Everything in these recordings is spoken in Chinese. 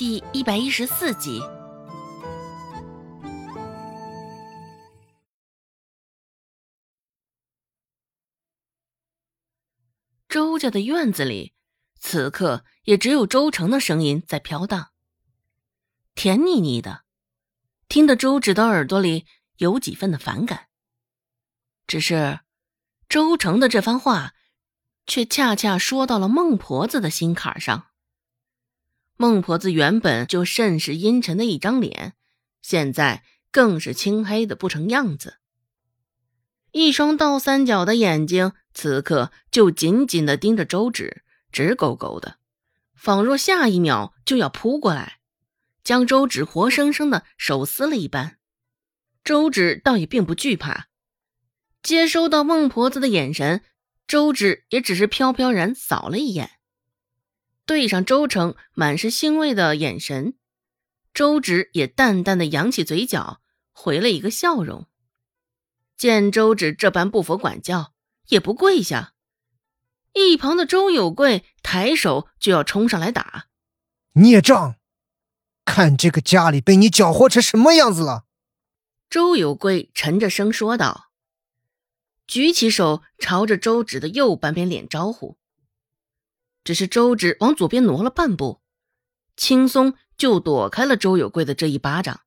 第一百一十四集。周家的院子里，此刻也只有周成的声音在飘荡，甜腻腻的，听得周芷的耳朵里有几分的反感。只是，周成的这番话，却恰恰说到了孟婆子的心坎上。孟婆子原本就甚是阴沉的一张脸，现在更是青黑的不成样子。一双倒三角的眼睛此刻就紧紧的盯着周芷，直勾勾的，仿若下一秒就要扑过来，将周芷活生生的手撕了一般。周芷倒也并不惧怕，接收到孟婆子的眼神，周芷也只是飘飘然扫了一眼。对上周成满是欣慰的眼神，周芷也淡淡的扬起嘴角，回了一个笑容。见周芷这般不服管教，也不跪下，一旁的周有贵抬手就要冲上来打。孽障，看这个家里被你搅和成什么样子了！周有贵沉着声说道，举起手朝着周芷的右半边脸招呼。只是周芷往左边挪了半步，轻松就躲开了周有贵的这一巴掌。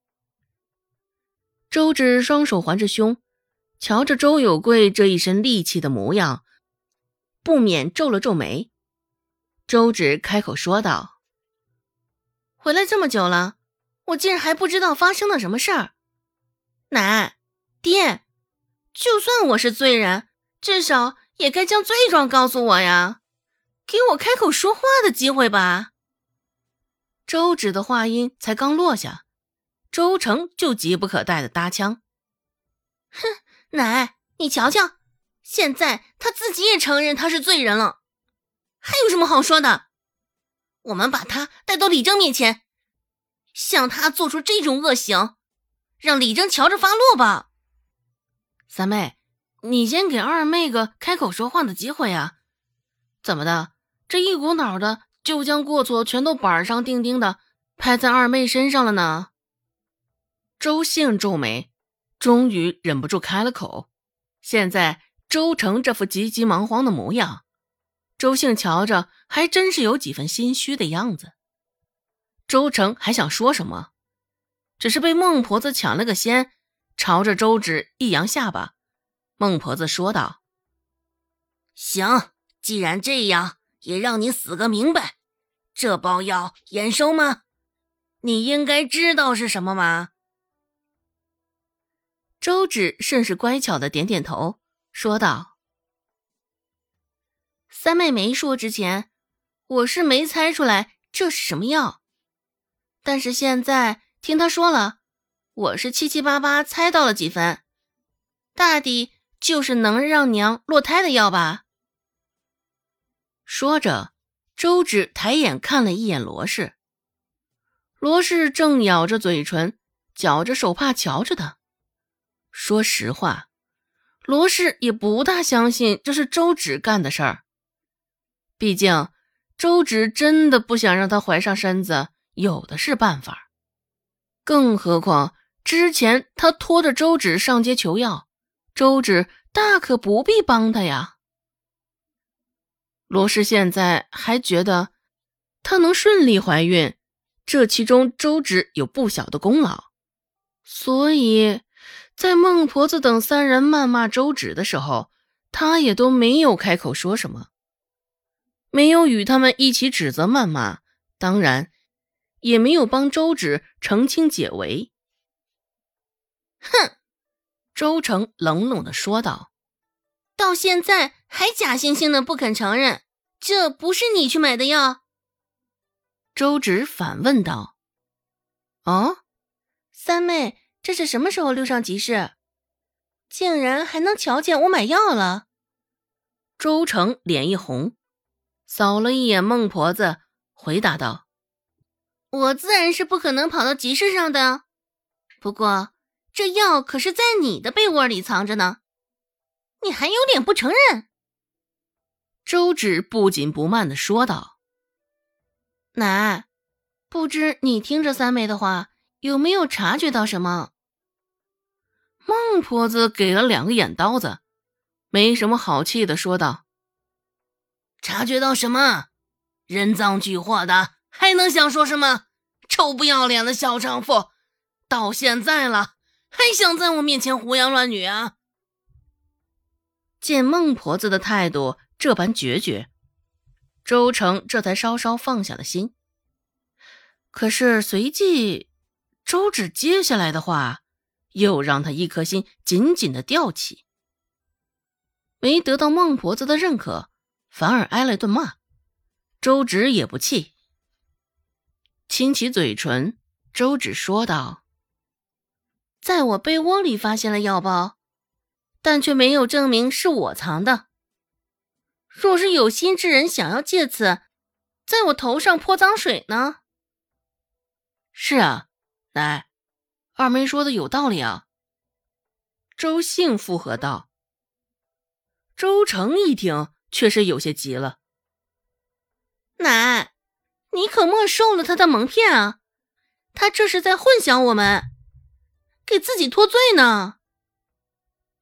周芷双手环着胸，瞧着周有贵这一身戾气的模样，不免皱了皱眉。周芷开口说道：“回来这么久了，我竟然还不知道发生了什么事儿。奶、爹，就算我是罪人，至少也该将罪状告诉我呀。”给我开口说话的机会吧。周芷的话音才刚落下，周成就急不可待的搭腔：“哼，奶，你瞧瞧，现在他自己也承认他是罪人了，还有什么好说的？我们把他带到李正面前，向他做出这种恶行，让李正瞧着发落吧。三妹，你先给二妹个开口说话的机会啊！怎么的？”这一股脑的就将过错全都板上钉钉的拍在二妹身上了呢。周兴皱眉，终于忍不住开了口。现在周成这副急急忙慌的模样，周兴瞧着还真是有几分心虚的样子。周成还想说什么，只是被孟婆子抢了个先，朝着周芷一扬下巴。孟婆子说道：“行，既然这样。”也让你死个明白，这包药验收吗？你应该知道是什么吗？周芷甚是乖巧的点点头，说道：“三妹没说之前，我是没猜出来这是什么药，但是现在听她说了，我是七七八八猜到了几分，大抵就是能让娘落胎的药吧。”说着，周芷抬眼看了一眼罗氏。罗氏正咬着嘴唇，绞着手帕瞧着他。说实话，罗氏也不大相信这是周芷干的事儿。毕竟，周芷真的不想让他怀上身子，有的是办法。更何况之前他拖着周芷上街求药，周芷大可不必帮他呀。罗氏现在还觉得，她能顺利怀孕，这其中周芷有不小的功劳。所以，在孟婆子等三人谩骂周芷的时候，她也都没有开口说什么，没有与他们一起指责谩骂，当然，也没有帮周芷澄清解围。哼，周成冷冷的说道。到现在还假惺惺的不肯承认，这不是你去买的药？周芷反问道：“哦，三妹，这是什么时候溜上集市？竟然还能瞧见我买药了？”周成脸一红，扫了一眼孟婆子，回答道：“我自然是不可能跑到集市上的，不过这药可是在你的被窝里藏着呢。”你还有脸不承认？周芷不紧不慢的说道：“奶，不知你听着三妹的话，有没有察觉到什么？孟婆子给了两个眼刀子，没什么好气的说道：“察觉到什么？人赃俱获的，还能想说什么？臭不要脸的小娼妇，到现在了，还想在我面前胡言乱语啊！”见孟婆子的态度这般决绝，周成这才稍稍放下了心。可是随即，周芷接下来的话又让他一颗心紧紧的吊起。没得到孟婆子的认可，反而挨了一顿骂。周芷也不气，亲起嘴唇，周芷说道：“在我被窝里发现了药包，但却没有证明是我藏的。若是有心之人想要借此在我头上泼脏水呢？”是啊，奶，二妹说的有道理啊。周兴附和道。周成一听，却是有些急了。奶，你可莫受了他的蒙骗啊！他这是在混淆我们，给自己脱罪呢。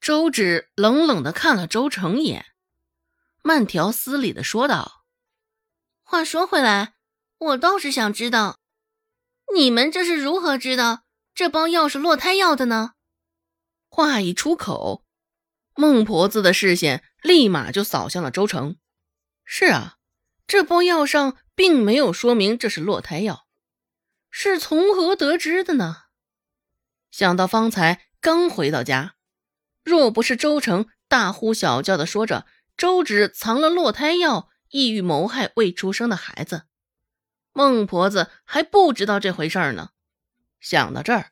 周芷冷冷的看了周成一眼，慢条斯理的说道：“话说回来，我倒是想知道。”你们这是如何知道这包药是落胎药的呢？话一出口，孟婆子的视线立马就扫向了周成。是啊，这包药上并没有说明这是落胎药，是从何得知的呢？想到方才刚回到家，若不是周成大呼小叫的说着周芷藏了落胎药，意欲谋害未出生的孩子。孟婆子还不知道这回事呢。想到这儿，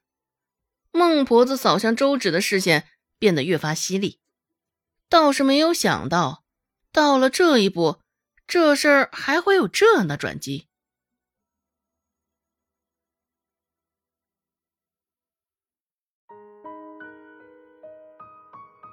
孟婆子扫向周芷的视线变得越发犀利。倒是没有想到，到了这一步，这事儿还会有这样的转机。